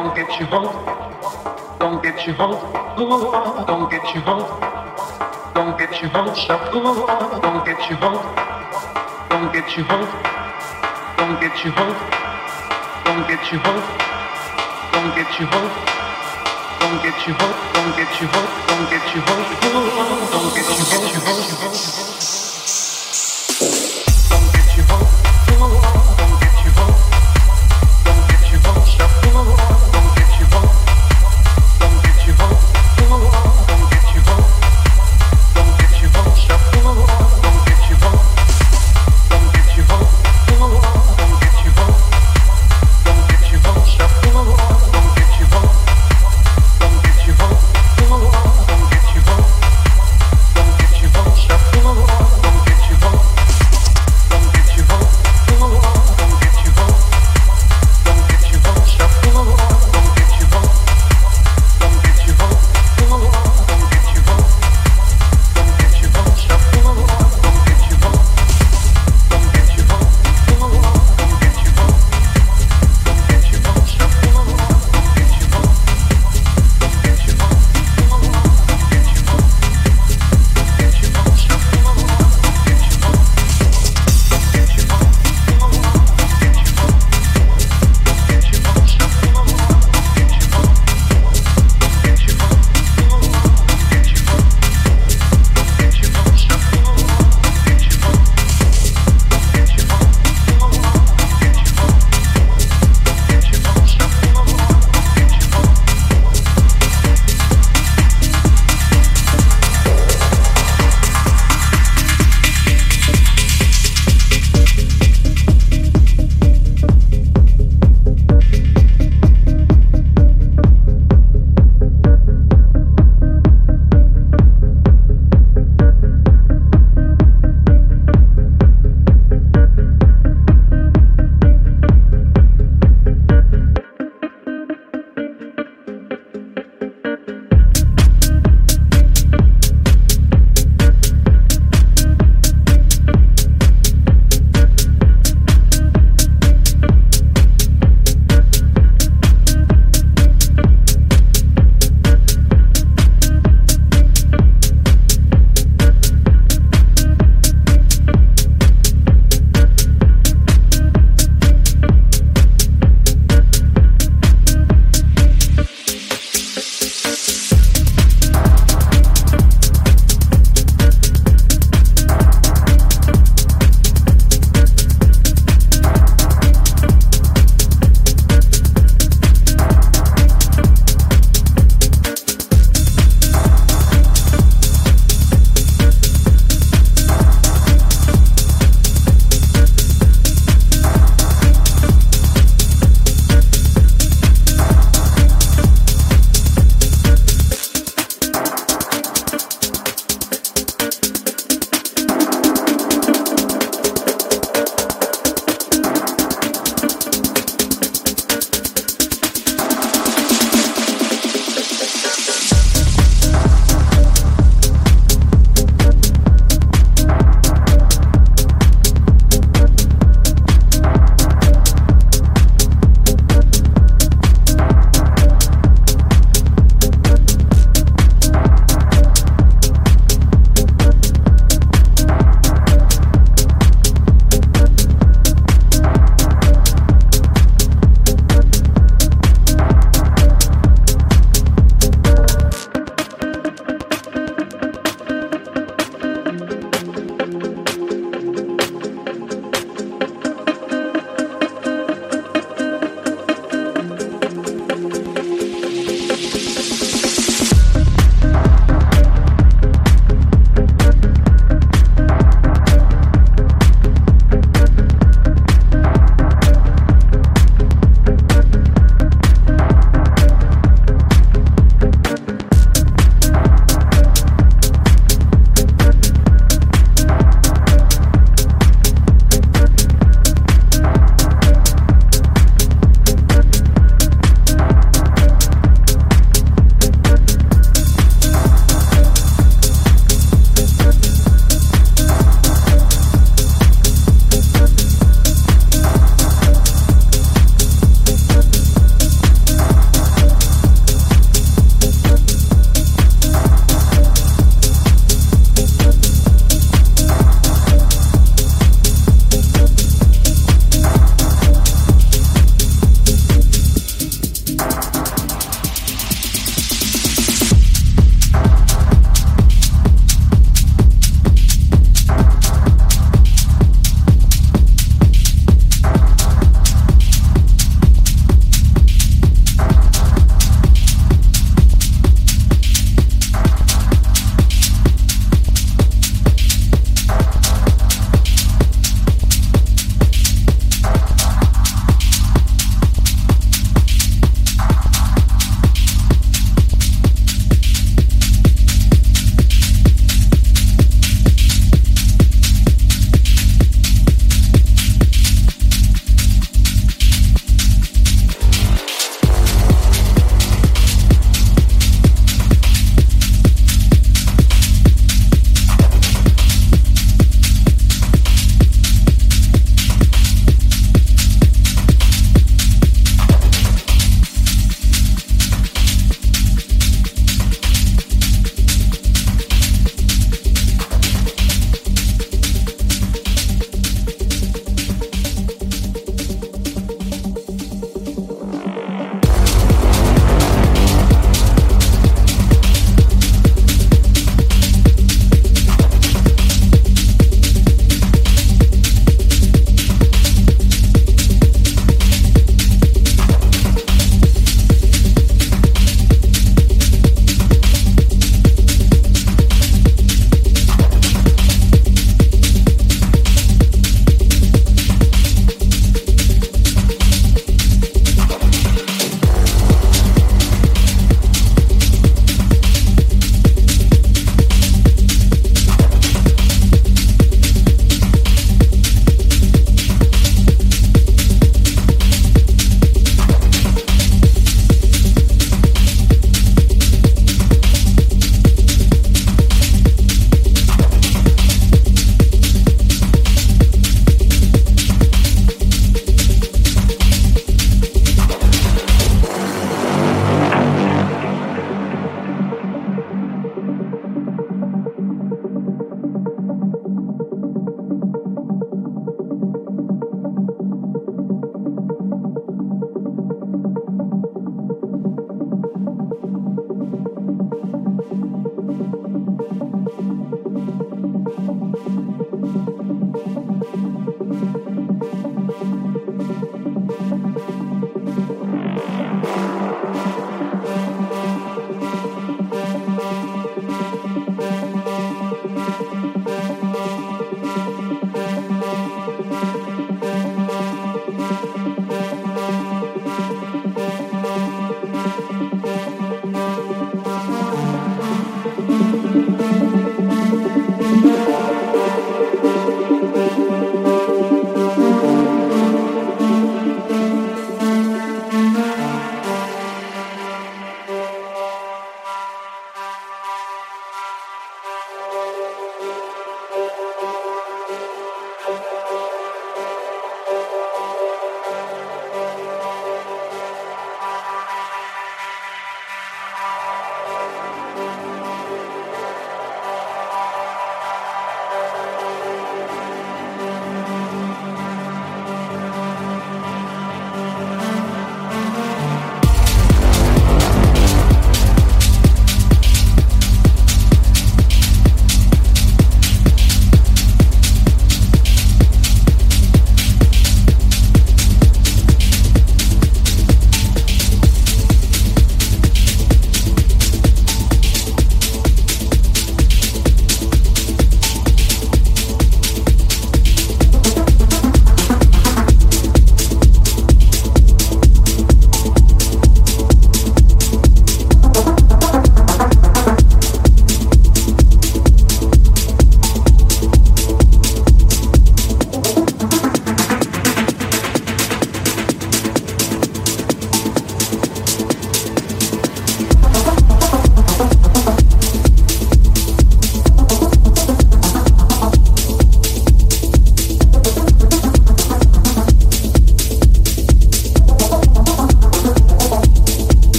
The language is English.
Don't get you hope. Don't get your hope. Ooh, don't get you hope. Don't get your hopes up. Ooh, don't get you hope. Don't get you hope. Don't get you hope. Don't get you hope. Don't get you hope. Don't get you hope. Don't get you hope. Don't get you hope. Don't get you hope. Don't get your hope.